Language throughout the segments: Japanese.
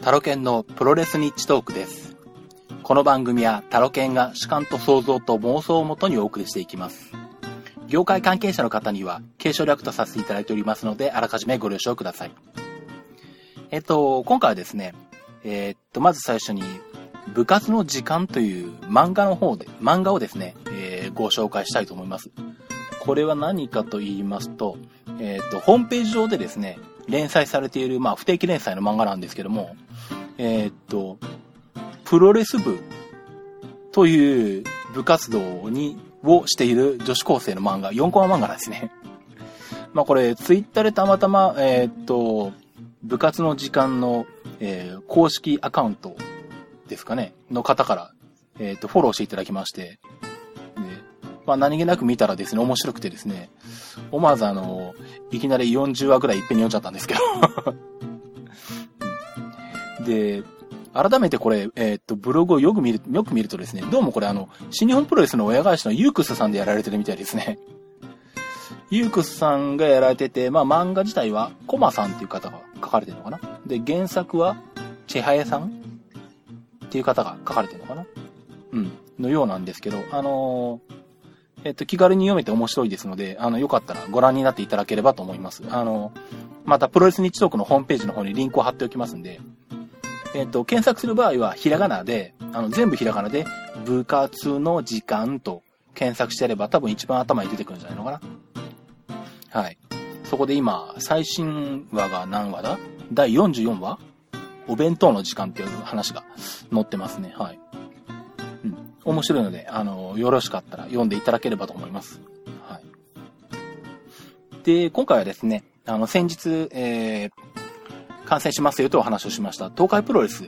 タロケンのプロレスニッチトークです。この番組はタロケンが主観と想像と妄想をもとにお送りしていきます。業界関係者の方には継承略とさせていただいておりますので、あらかじめご了承ください。えっと、今回はですね、えーっと、まず最初に、部活の時間という漫画の方で、漫画をですね、えーご紹介したいと思います。これは何かと言いますと、えーっと、ホームページ上でですね、連載されている、まあ、不定期連載の漫画なんですけども、えーっと、プロレス部という部活動に、をしている女子高生の漫画、4コマ漫画なんですね。まあこれ、ツイッターでたまたま、えーっと、部活の時間の、えー公式アカウントですかね、の方から、えーっと、フォローしていただきまして、で、まあ何気なく見たらですね、面白くてですね、思わずあの、いきなり40話ぐらいいっぺんに読んじゃったんですけど。で、改めてこれ、えーっと、ブログをよく見る、よく見るとですね、どうもこれあの、新日本プロレスの親会社のユークスさんでやられてるみたいですね。ユークスさんがやられてて、まあ漫画自体はコマさんっていう方が書かれてるのかなで、原作は千早さんっていう方が書かれてるのかなうん。のようなんですけど、あのーえっと、気軽に読めて面白いですので、あの、よかったらご覧になっていただければと思います。あの、また、プロレス日トークのホームページの方にリンクを貼っておきますんで、えっと、検索する場合は、ひらがなで、あの、全部ひらがなで、部活の時間と検索してやれば、多分一番頭に出てくるんじゃないのかな。はい。そこで今、最新話が何話だ？第44話？お弁当の時間っていう話が載ってますね。はい。うん。面白いので、あの、よろしかったら読んでいただければと思います。はい。で、今回はですね、あの、先日、えー、観戦しますよというお話をしました、東海プロレス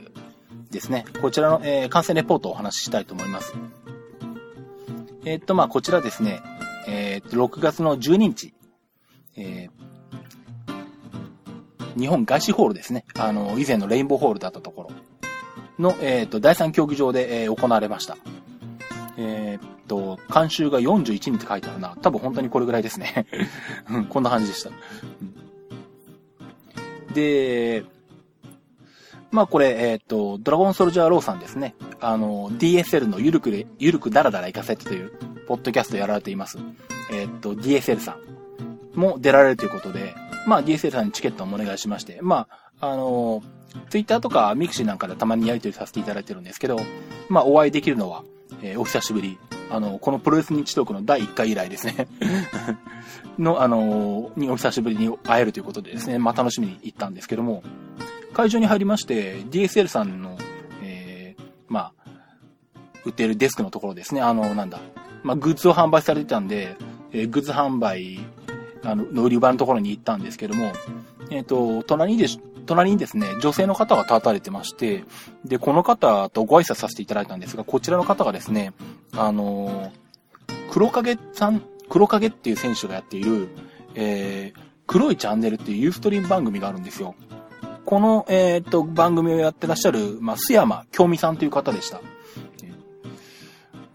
ですね。こちらの、えー観戦レポートをお話ししたいと思います。えーっと、まあ、こちらですね、えーっと、6月の12日、えー日本外資ホールですね。あの、以前のレインボーホールだったところの、えーっと、第3競技場で、えー行われました。えーっと、監修が41人って書いてあるな。多分本当にこれぐらいですね。うんこんな感じでした。うんで、まあこれ、えーっと、ドラゴンソルジャーローさんですね。あの、DSL のゆるくで、ゆるくだらだら行かせてという、ポッドキャストやられています。えーっと、DSL さんも出られるということで、まあ DSL さんにチケットもお願いしまして、まあ、あの、Twitter とかミクシーなんかでたまにやり取りさせていただいてるんですけど、まあお会いできるのは、えーお久しぶり。あの、このプロレスニッチトークの第1回以来ですね。の、あの、にお久しぶりに会えるということでですね、まあ楽しみに行ったんですけども、会場に入りまして、DSL さんの、えーまあ、売っているデスクのところですね、あの、なんだ、まあ、グッズを販売されてたんで、えーグッズ販売、あの、の売り場のところに行ったんですけども、えっ、と、隣にで、隣にですね、女性の方が立たれてまして、で、この方とご挨拶させていただいたんですが、こちらの方がですね、あの黒影さん、黒影っていう選手がやっている、えー黒いチャンネルっていうユーストリーム番組があるんですよ。この、えーっと、番組をやってらっしゃる、まあ、須山京美さんという方でした。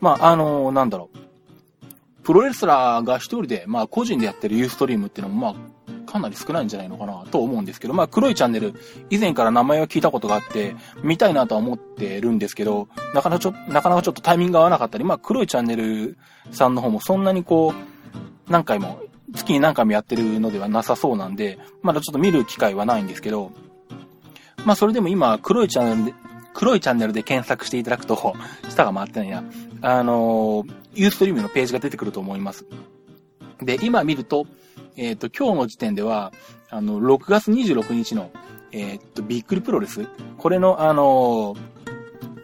まあ、あのーなんだろう。プロレスラーが一人で、まあ、個人でやってるユーストリームっていうのも、まあ、かなり少ないんじゃないのかなと思うんですけど、まあ、黒いチャンネル、以前から名前は聞いたことがあって、見たいなとは思ってるんですけど、なかなかちょ、なかなかちょっとタイミングが合わなかったり、まあ、黒いチャンネルさんの方もそんなにこう、何回も、月に何回もやってるのではなさそうなんで、まだちょっと見る機会はないんですけど、まあそれでも今、黒いチャンネルで、黒いチャンネルで検索していただくと、下が回ってないな。あのー、ユーストリームのページが出てくると思います。で、今見ると、えっ、と、今日の時点では、あの、6月26日の、えっ、と、びっくりプロレスこれの、あのー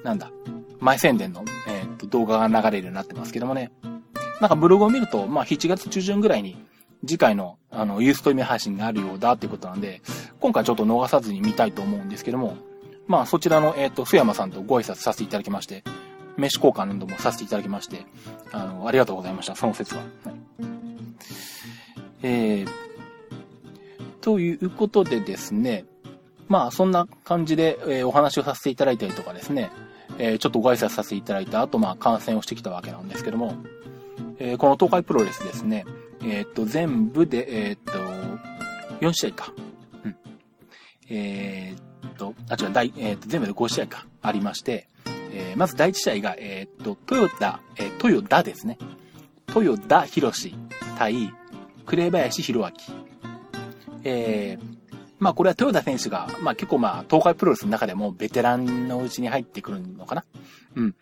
なんだ、前宣伝の、えっ、と、動画が流れるようになってますけどもね。なんかブログを見ると、まあ7月中旬ぐらいに、次回の、あの、ユーストリーム配信があるようだっていうことなんで、今回ちょっと逃さずに見たいと思うんですけども、まあそちらの、えっ、と、須山さんとご挨拶させていただきまして、飯交換などもさせていただきまして、あの、ありがとうございました、その説は。はい、えー、ということでですね、まあそんな感じで、えーお話をさせていただいたりとかですね、えーちょっとご挨拶させていただいた後、まあ観戦をしてきたわけなんですけども、えーこの東海プロレスですね、えーっと、全部で、えーっと、4試合か。うん。えーっ、と、あ、違う、第、え、っと、全部で5試合か、ありまして、えー、まず第1試合が、え、っと、トヨタ、え、トヨダですね。トヨダヒロシ対、紅林弘明。えー、まあこれは豊田選手が、まあ結構まあ東海プロレスの中でもベテランのうちに入ってくるのかなうん。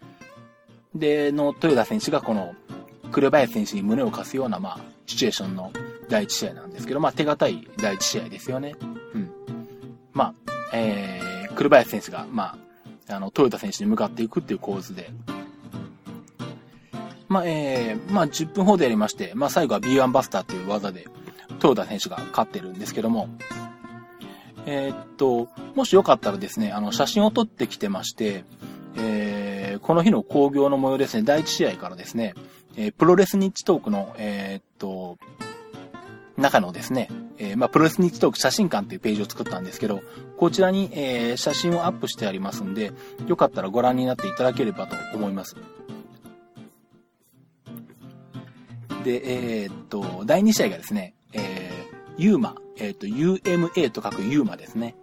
で、の豊田選手がこの紅林選手に胸を貸すようなまあシチュエーションの第一試合なんですけど、まあ手堅い第一試合ですよね。うん。まあ、えー、紅林選手がまあ、あの、豊田選手に向かっていくっていう構図で、まあ、えー、まあ、10分ほどやりまして、まあ、最後は B1 バスターという技で、豊田選手が勝ってるんですけども、えー、っと、もしよかったらですね、あの、写真を撮ってきてまして、えー、この日の興行の模様ですね、第1試合からですね、えー、プロレスニッチトークの、えー、っと、中のですね、えー、まあ、プロレスニッチトーク写真館というページを作ったんですけど、こちらに、えー、写真をアップしてありますんで、よかったらご覧になっていただければと思います。で、えー、っと、第2試合がですね、えー、ユーマ、えー、っと、UMA と書くユーマですね。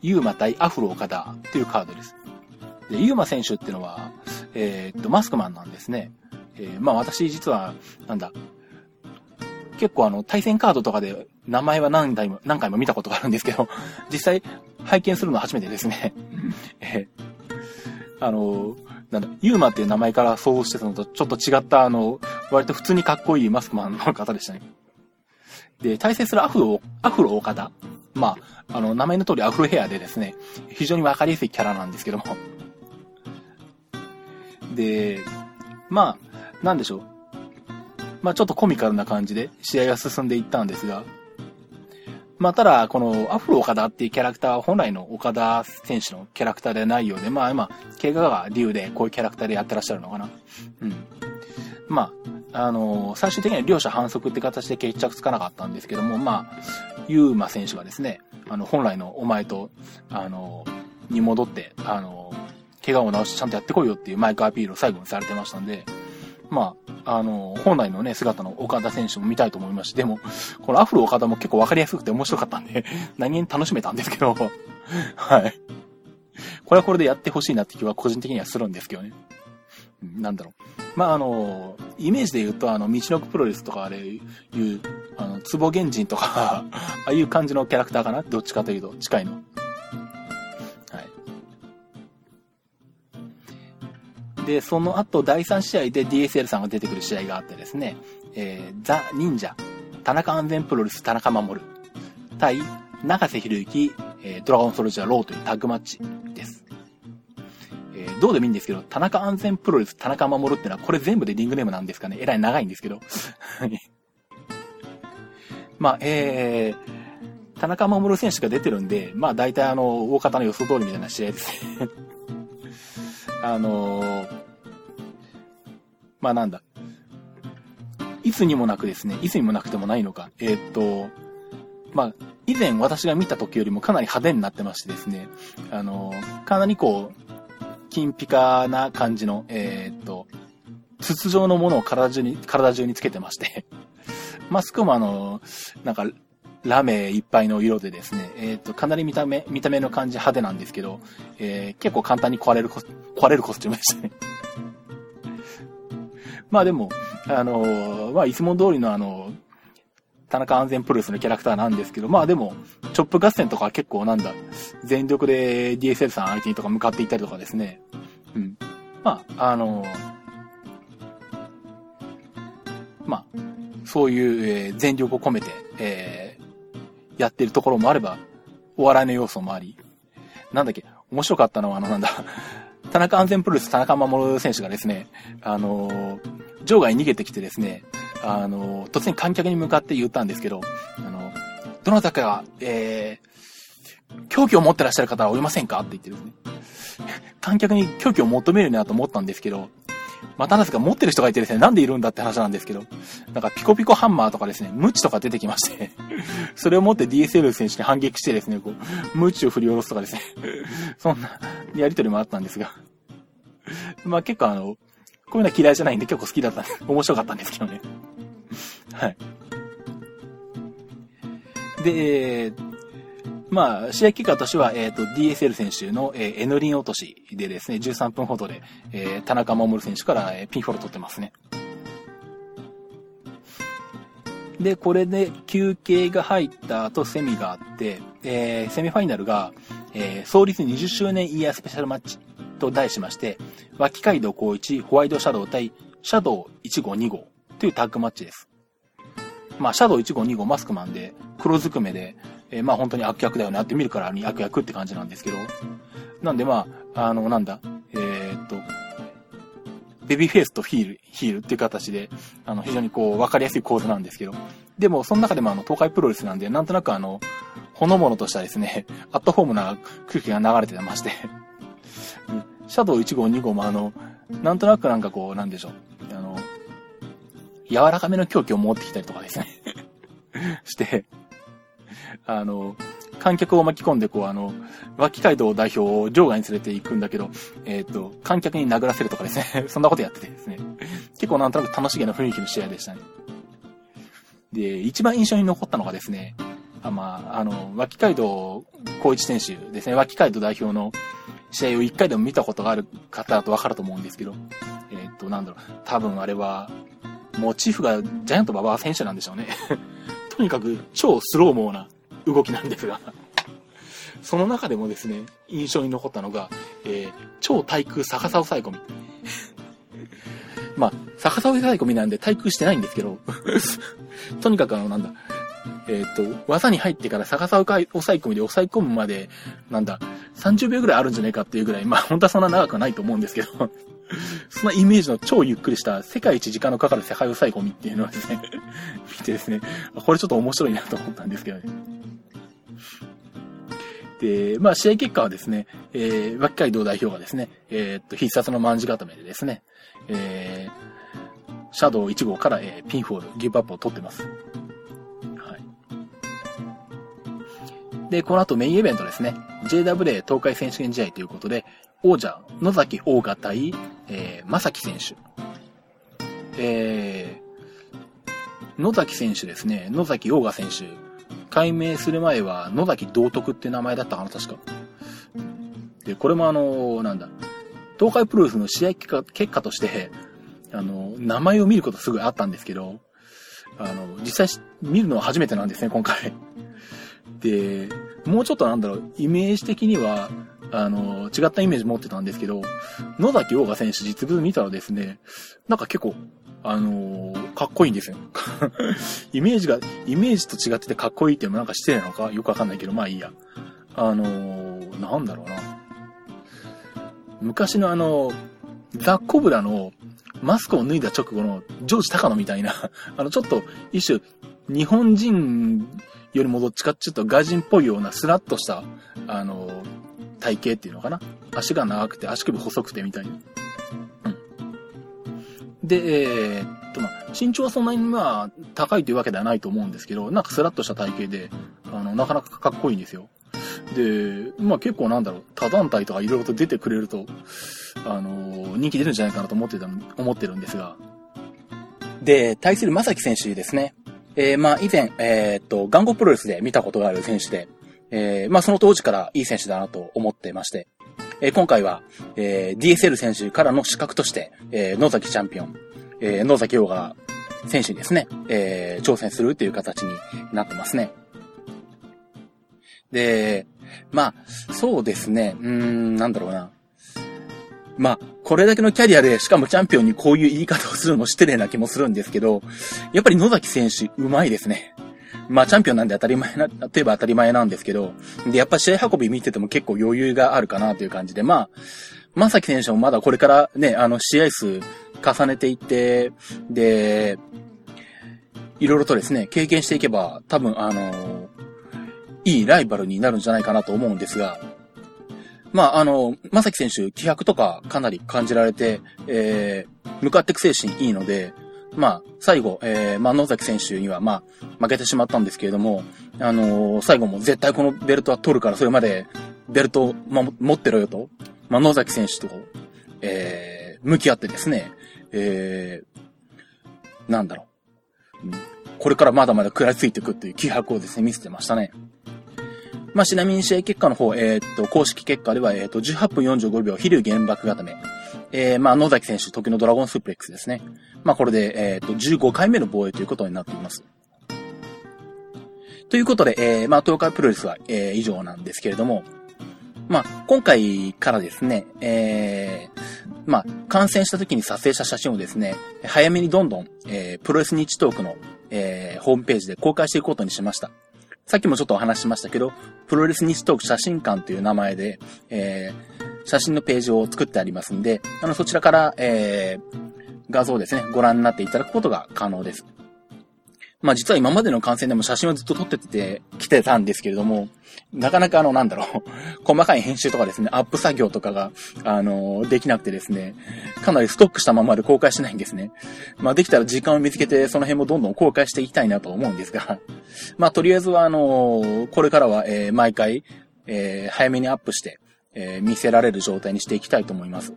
ユーマ対アフロ岡田というカードです。で、ユーマ選手っていうのは、えー、っと、マスクマンなんですね。えー、まあ私実は、なんだ、結構あの、対戦カードとかで名前は何回も、何回も見たことがあるんですけど、実際拝見するのは初めてですね。えー、あの、なんだ、ユーマっていう名前から想像してたのとちょっと違った、あの、割と普通にかっこいいマスクマンの方でしたね。で、対戦するアフロ、アフロ岡田。まあ、あの、名前の通りアフロヘアでですね、非常にわかりやすいキャラなんですけども。で、まあ、なんでしょう。まあ、ちょっとコミカルな感じで試合が進んでいったんですが、まあ、ただ、このアフロ岡田っていうキャラクターは本来の岡田選手のキャラクターではないようで、まあ今、怪我が理由でこういうキャラクターでやってらっしゃるのかな。うん。まあ、あのー、最終的には両者反則って形で決着つかなかったんですけども、まあ、ユーマ選手がですね、あの、本来のお前と、あのー、に戻って、あのー、怪我を治してちゃんとやってこいよっていうマイクアピールを最後にされてましたんで、まあ、あの、本来のね、姿の岡田選手も見たいと思いますし、でも、このアフロ岡田も結構わかりやすくて面白かったんで、何気に楽しめたんですけど、はい。これはこれでやってほしいなって気は個人的にはするんですけどね。なんだろう。まあ、あの、イメージで言うと、あの、道のくプロレスとかあれいう、あの、坪原人とか ああいう感じのキャラクターかな？どっちかというと、近いの。で、その後、第3試合で DSL さんが出てくる試合があってですね、えー、ザ・忍者、田中安全プロレス田中守対中瀬博之、えー、ドラゴンソルジャーローというタッグマッチです。えー、どうでもいいんですけど、田中安全プロレス田中守ってのはこれ全部でリングネームなんですかねえらい長いんですけど。まあ、えー、田中守選手が出てるんで、まあ大体あの、大方の予想通りみたいな試合ですねあのー、まあなんだ。いつにもなくですね、いつにもなくてもないのか。えー、っと、まあ、以前私が見た時よりもかなり派手になってましてですね、あのー、かなりこう、金ピカな感じの、えー、っと、筒状のものを体中に、体中につけてまして、マスクもあの、なんか、ラメいっぱいの色でですね、えっ、ー、と、かなり見た目、見た目の感じ派手なんですけど、えー、結構簡単に壊れるコス、壊れるコスチュームでしたね。まあでも、あのー、まあいつも通りのあの、田中安全プロレスのキャラクターなんですけど、まあでも、チョップ合戦とか結構なんだ、全力で DSL さん相手にとか向かっていったりとかですね。うん。まあ、あの、まあ、そういう、えー、全力を込めて、えー、やってるところもあれば、お笑いの要素もあり、なんだっけ、面白かったのは、あの、なんだ、田中安全プロレス田中守選手がですね、あの、場外に逃げてきてですね、あの、突然観客に向かって言ったんですけど、あの、どなたかが、えー、狂気を持ってらっしゃる方はおりませんか？って言ってですね。観客に狂気を求めるなと思ったんですけど、またなぜか持ってる人がいてですね、なんでいるんだって話なんですけど、なんかピコピコハンマーとかですね、ムチとか出てきまして それを持って DSL 選手に反撃してですね、こう、ムチを振り下ろすとかですね そんなやりとりもあったんですがまあ結構あの、こういうのは嫌いじゃないんで結構好きだったんで。面白かったんですけどねはい。で、えーまあ、試合結果としては、えっ、ー、と、DSL 選手の、えー、N リン落としでですね、13分ほどで、えー、田中守選手から、えー、ピンフォロー取ってますね。で、これで休憩が入った後、セミがあって、えー、セミファイナルが、えー、創立20周年イヤースペシャルマッチと題しまして、脇街道高一ホワイトシャドウ対シャドウ1号2号というタッグマッチです。まあ、シャドウ1号2号マスクマンで、黒ずくめで、えー、まあ本当に悪役だよね。って見るからに悪役って感じなんですけど、なんでまあ、あの、なんだ、えー、っと、ベビーフェイスとヒール、ヒールっていう形で、あの、非常にこう、わかりやすい構図なんですけど、でも、その中でもあの、東海プロレスなんで、なんとなくあの、ほのぼのとしたですね、アットホームな空気が流れてまして。シャドウ1号2号もあの、なんとなくなんかこう、なんでしょう、あの、柔らかめの狂気を持ってきたりとかですね。して、あの、観客を巻き込んで、こう、あの、脇街道代表を場外に連れて行くんだけど、えっ、ー、と、観客に殴らせるとかですね、そんなことやっててですね、結構なんとなく楽しげな雰囲気の試合でしたね。で、一番印象に残ったのがですね、あまあ、あの、脇街道光一選手ですね、脇街道代表の試合を一回でも見たことがある方だとわかると思うんですけど、えっ、ー、と、なんだろう、多分あれは、モチーフがジャイアント馬場選手なんでしょうね。とにかく超スローモーな動きなんですがその中でもですね、印象に残ったのが、えー、超対空逆さ抑え込み。まあ、逆さ抑え込みなんで対空してないんですけどとにかくあの、なんだ、えっ、と、技に入ってから逆さ抑え込みで抑え込むまで、なんだ、30秒ぐらいあるんじゃないかっていうぐらい、まあ本当はそんな長くはないと思うんですけどそのイメージの超ゆっくりした世界一時間のかかる世界抑え込みっていうのはですね 見てですね、これちょっと面白いなと思ったんですけどね。で、まあ試合結果はですね、えー、脇海道代表がですね、えー、っと、必殺の卍固めでですね、えー、シャドウ1号から、えー、ピンフォール、ギブアップを取ってます。はい。で、この後メインイベントですね、JWA 東海選手権試合ということで、王者、野崎王が対、えー、正木選手。えー、野崎選手ですね、野崎王が選手。改名する前は野崎道徳って名前だったかな、確か。で、これもあの、なんだ、東海プロレスの試合結果結果として、あの、名前を見ることすごいあったんですけど、あの、実際見るのは初めてなんですね、今回。で、もうちょっとなんだろう、イメージ的には、あの、違ったイメージ持ってたんですけど、野崎洋賀選手実物見たらですね、なんか結構、あのー、かっこいいんですよ。イメージが、イメージと違っててかっこいいってもなんか失礼なのかよくわかんないけど、まあいいや。あのー、なんだろうな。昔のあの、ザ・コブラのマスクを脱いだ直後のジョージ・タカノみたいな、あの、ちょっと一種、日本人よりもどっちかっていうと外人っぽいようなスラッとした、あの、体型っていうのかな？足が長くて足首細くてみたいな。うん。で、えー、っと、まあ、身長はそんなにまあ、高いというわけではないと思うんですけど、なんかスラッとした体型で、あの、なかなかかっこいいんですよ。で、まあ結構なんだろう、他団体とか色々と出てくれると、あの、人気出るんじゃないかなと思ってた、思ってるんですが。で、対する正木選手ですね。えー、まあ以前、えー、っと、ガンゴプロレスで見たことがある選手で、えー、まあその当時からいい選手だなと思ってまして、えー、今回は、えー、DSL 選手からの資格として、えー、野崎チャンピオン、えー、野崎洋が選手にですね、えー、挑戦するっていう形になってますね。で、まあ、そうですね、うーん、なんだろうな。まあ、これだけのキャリアで、しかもチャンピオンにこういう言い方をするの失礼な気もするんですけど、やっぱり野崎選手、うまいですね。まあ、チャンピオンなんで当たり前な、例えば当たり前なんですけど、で、やっぱ試合運び見てても結構余裕があるかなという感じで、まあ、まさき選手もまだこれからね、あの、試合数重ねていって、で、いろいろとですね、経験していけば、多分、あの、いいライバルになるんじゃないかなと思うんですが、まあ、あの、まさき選手、気迫とかかなり感じられて、えー、向かっていく精神いいので、まあ、最後、えー、まあ、野崎選手には、まあ、負けてしまったんですけれども、あのー、最後も絶対このベルトは取るから、それまでベルトを、ま、持ってろよと、まあ、野崎選手と、えー、向き合ってですね、えー、なんだろう。これからまだまだ食らいついていくっていう気迫をですね、見せてましたね。まあ、ちなみに試合結果の方、えー、っと、公式結果では、えー、っと、18分45秒、飛竜原爆固め。えー、まあ、野崎選手、時のドラゴンスープレックスですね。まあ、これで、えー、っと、15回目の防衛ということになっています。ということで、えー、まあ、東海プロレスは、えー、以上なんですけれども、まあ、今回からですね、えー、まあ、感染した時に撮影した写真をですね、早めにどんどん、えー、プロレス日トークの、えー、ホームページで公開していくことにしました。さっきもちょっとお話ししましたけど、プロレス日トーク写真館という名前で、えー、写真のページを作ってありますんで、あの、そちらから、えー、画像ですね、ご覧になっていただくことが可能です。まあ実は今までの感染でも写真をずっと撮ってて、来てたんですけれども、なかなかあの、なんだろう、細かい編集とかですね、アップ作業とかが、あの、できなくてですね、かなりストックしたままで公開しないんですね。まあできたら時間を見つけて、その辺もどんどん公開していきたいなと思うんですが、まあとりあえずはあの、これからは、え、毎回、えー、早めにアップして、えー、見せられる状態にしていきたいと思います。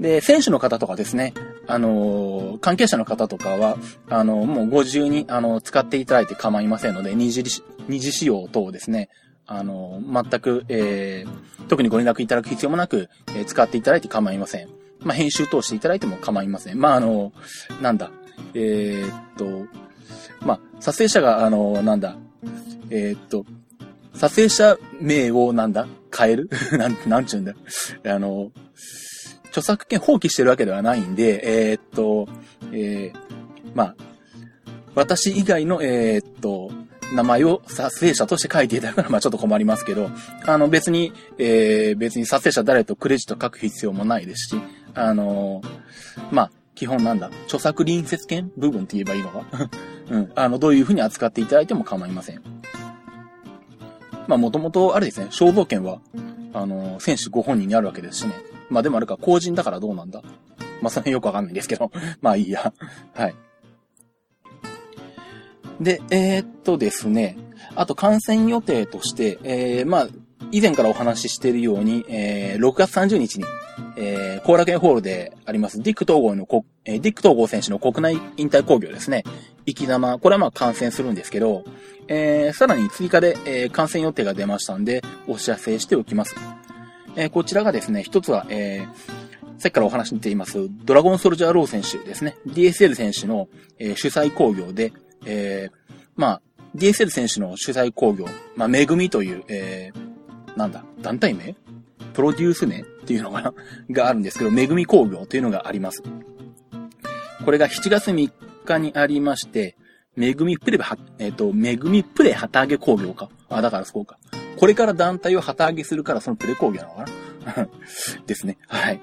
で、選手の方とかですね、あの、関係者の方とかは、あの、もうご自由に、あの、使っていただいて構いませんので、二次、二次使用等ですね、あの、全く、えー、特にご連絡いただく必要もなく、え、使っていただいて構いません。まあ、編集等していただいても構いません。まあ、あの、なんだ、え、っと、まあ、撮影者が、あの、なんだ、え、っと、撮影者名をなんだ？変える？なん、なんちゅうんだ？よあの、著作権放棄してるわけではないんで、えー、っと、えー、まあ、私以外の、えー、っと、名前を撮影者として書いていただくのは、まあちょっと困りますけど、あの別に、えー、別に撮影者誰とクレジット書く必要もないですし、あのまあ、基本なんだ、著作隣接権部分って言えばいいのか？うん。あの、どういう風に扱っていただいても構いません。まあ、もともと、あれですね、肖像権は、あの、選手ご本人にあるわけですしね。まあでもあるか、公人だからどうなんだ？まあその辺よくわかんないんですけど。まあいいや。はい。で、えー、っとですね。あと感染予定として、えー、まあ、以前からお話ししているように、えー、6月30日に、えー、後楽園ホールであります、ディック統合のこ、えー、ディック統合選手の国内引退工業ですね。生き玉、これはまあ感染するんですけど、えー、さらに追加で、えー、感染予定が出ましたんで、お知らせしておきます。えー、こちらがですね、一つは、えー、さっきからお話に出ています、ドラゴンソルジャーロー選手ですね。DSL 選手の、えー、主催工業で、えー、まあ、DSL 選手の主催工業、まあ、めぐみという、えー、なんだ、団体名？プロデュース名？っていうのかな？があるんですけど、めぐみ工業というのがあります。これが7月3日にありまして、めぐみプレは、えっ、ー、と、めぐみプレ旗揚げ工業か。あ、だからそうか。これから団体を旗揚げするからそのプレ工業なのかな ですね。はい。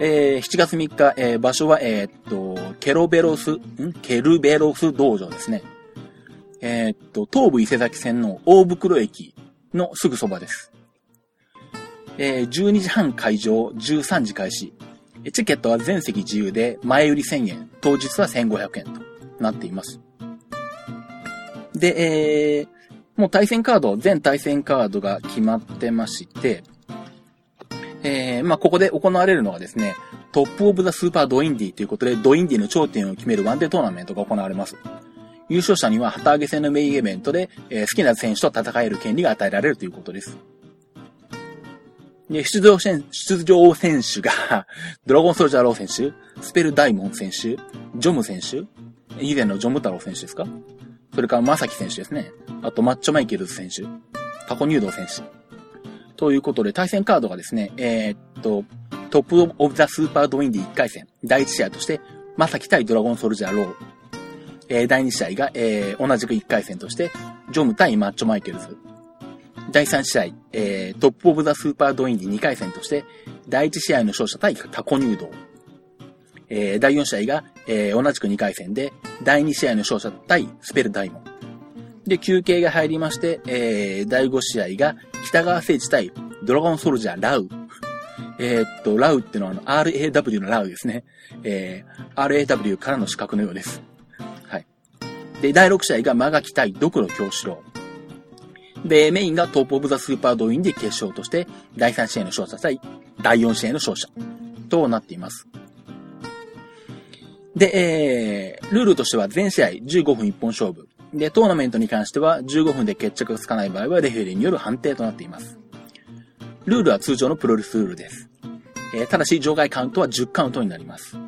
えー、7月3日、えー、場所は、えー、っと、ケロベロス、ん？ケルベロス道場ですね。えー、っと、東武伊勢崎線の大袋駅のすぐそばです。えー、12時半会場、13時開始。チケットは全席自由で、前売り1000円、当日は1500円となっています。で、えー、もう対戦カード、全対戦カードが決まってまして、えー、まあ、ここで行われるのはですね、Top of the Super ドインディということで、ドインディの頂点を決めるワンデートーナメントが行われます。優勝者には旗揚げ戦のメインイベントで、えー、好きな選手と戦える権利が与えられるということです。で、出場選出場選手が ドラゴンソルジャーロー選手、スペルダイモン選手、ジョム選手、以前のジョム太郎選手ですか？それからまさき選手ですね。あとマッチョマイケルズ選手、タコ入道選手。ということで、対戦カードがですね、えー、っと、 Top of the Super ドインディ1回戦、第1試合として、まさき対ドラゴンソルジャー LAW。えー、第2試合が、えー、同じく1回戦として、ジョム対マッチョマイケルズ。第3試合、えー、 Top of the Super ドインディ2回戦として、第1試合の勝者対タコ入道。えー、第4試合が、えー、同じく2回戦で、第2試合の勝者対スペルダイモン。で、休憩が入りまして、えー、第5試合が北川聖地対ドラゴンソルジャー LAW。えー、っと、ラウってのはあの RAW のラウですね。えー、RAW からの資格のようです。はい。で、第6試合がマガキ対ドクロ京志郎。で、メインが Top of the Super ドインディ決勝として、第3試合の勝者対第4試合の勝者となっています。で、えー、ルールとしては全試合15分一本勝負。で、トーナメントに関しては15分で決着がつかない場合はレフェリーによる判定となっています。ルールは通常のプロレスルールです。えー、ただし、場外カウントは10カウントになります。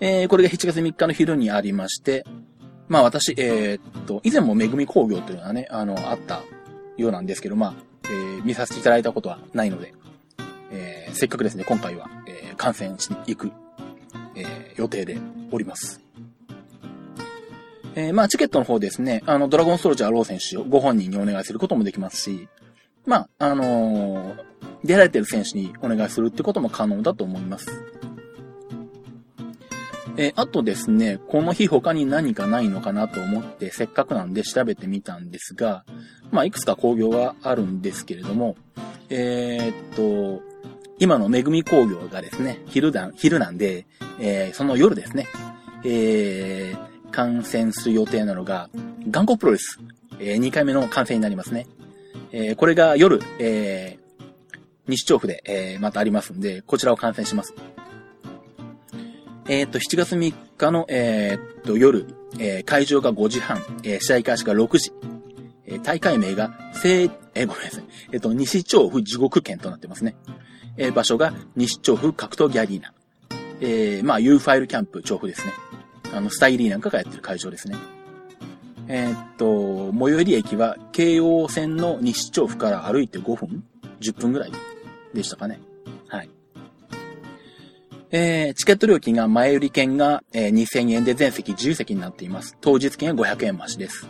えー、これが7月3日の昼にありまして、まあ私、えー、っと、以前もめぐみ工業というのはね、あの、あったようなんですけど、まあ、えー、見させていただいたことはないので、えー、せっかくですね、今回は、えー、観戦しに行く、予定でおります。えー、まあ、チケットの方ですね、あの、ドラゴンソルジャーロー選手をご本人にお願いすることもできますし、まあ、あのー、出られてる選手にお願いするってことも可能だと思います。えー、あとですね、この日他に何かないのかなと思って、せっかくなんで調べてみたんですが、まあ、いくつか工業はあるんですけれども、えー、っと、今のめぐみ工業がですね、昼だ、昼なんで、えー、その夜ですね、えー、観戦する予定なのが、頑固プロレス、えー、2回目の観戦になりますね。えー、これが夜、えー、西調布で、えー、またありますんで、こちらを観戦します。えっ、ー、と、7月3日の、えーっ、と、夜、えー、会場が5時半、えー、試合開始が6時、えー、大会名が、聖、えー、ごめんなさい。えっ、と、西調布地獄県となってますね。えー、場所が西調布格闘技アリーナ。えー、まあ、U ファイルキャンプ調布ですね。あの、スタイリーなんかがやってる会場ですね。えー、っと、最寄り駅は、京王線の西調布から歩いて5分 ?10 分ぐらいでしたかね。はい。えー、チケット料金が前売り券が、えー、2000円で全席10席になっています。当日券は500円増しです。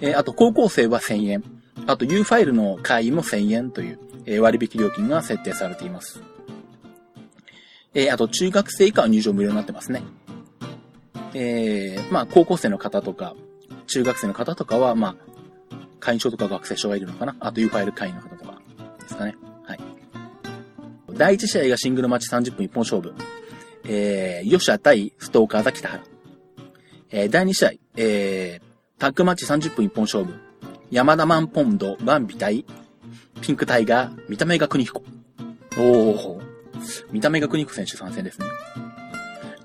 えー、あと高校生は1000円。あと U ファイルの会員も1000円という、え、割引料金が設定されています。え、あと中学生以下は入場無料になってますね。えー、まあ高校生の方とか、中学生の方とかは、まあ、会員証とか学生証がいるのかなあと U ファイル会員の方とかですかね。はい第1試合がシングルマッチ30分一本勝負。えー、ヨシャ対ストーカーザ北原。えー、第2試合、えー、タッグマッチ30分一本勝負。山田マンポンド、バンビ対、ピンクタイガー、見た目が国彦。おー、見た目が国彦選手参戦ですね。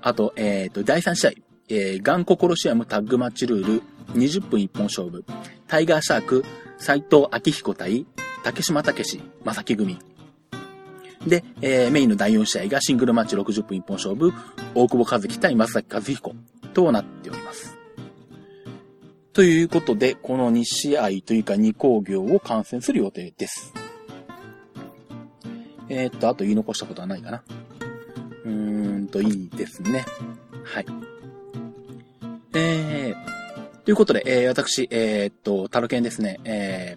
あと、えっ、ー、と、第3試合、えー、ガンココロシアムタッグマッチルール、20分一本勝負。タイガーシャーク、斎藤明彦対、竹島武史、正木組。で、えー、メインの第4試合がシングルマッチ60分一本勝負、大久保和樹対松崎和彦となっております。ということで、この2試合というか2工業を観戦する予定です。えー、っと、あと言い残したことはないかな。うーんと、いいですね。はい。えー、ということで、えー、私、えー、っと、タロケンですね、え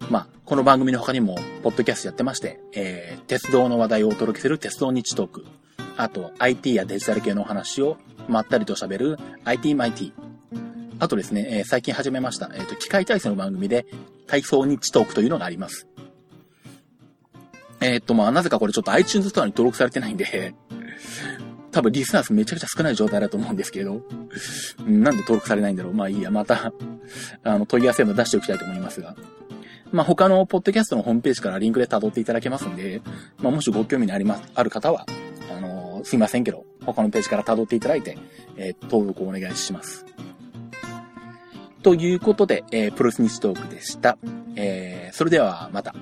ー、まあ、この番組の他にも、ポッドキャストやってまして、えー、鉄道の話題をお届けする鉄道日トーク。あと、IT やデジタル系のお話をまったりと喋る IT マイティ。あとですね、えー、最近始めました、えっ、ー、と、機械体操の番組で、体操日トークというのがあります。えっ、と、まあ、なぜかこれちょっと iTunes ストアに登録されてないんで 多分リスナー数めちゃくちゃ少ない状態だと思うんですけど、なんで登録されないんだろう。まあいいや、またあの、問い合わせも出しておきたいと思いますが。まあ、他のポッドキャストのホームページからリンクで辿っていただけますんで、まあ、もしご興味のあります、ある方は、あの、すいませんけど、他のページから辿っていただいて、えー、登録をお願いします。ということで、えー、プロスニストークでした。えー、それではまた。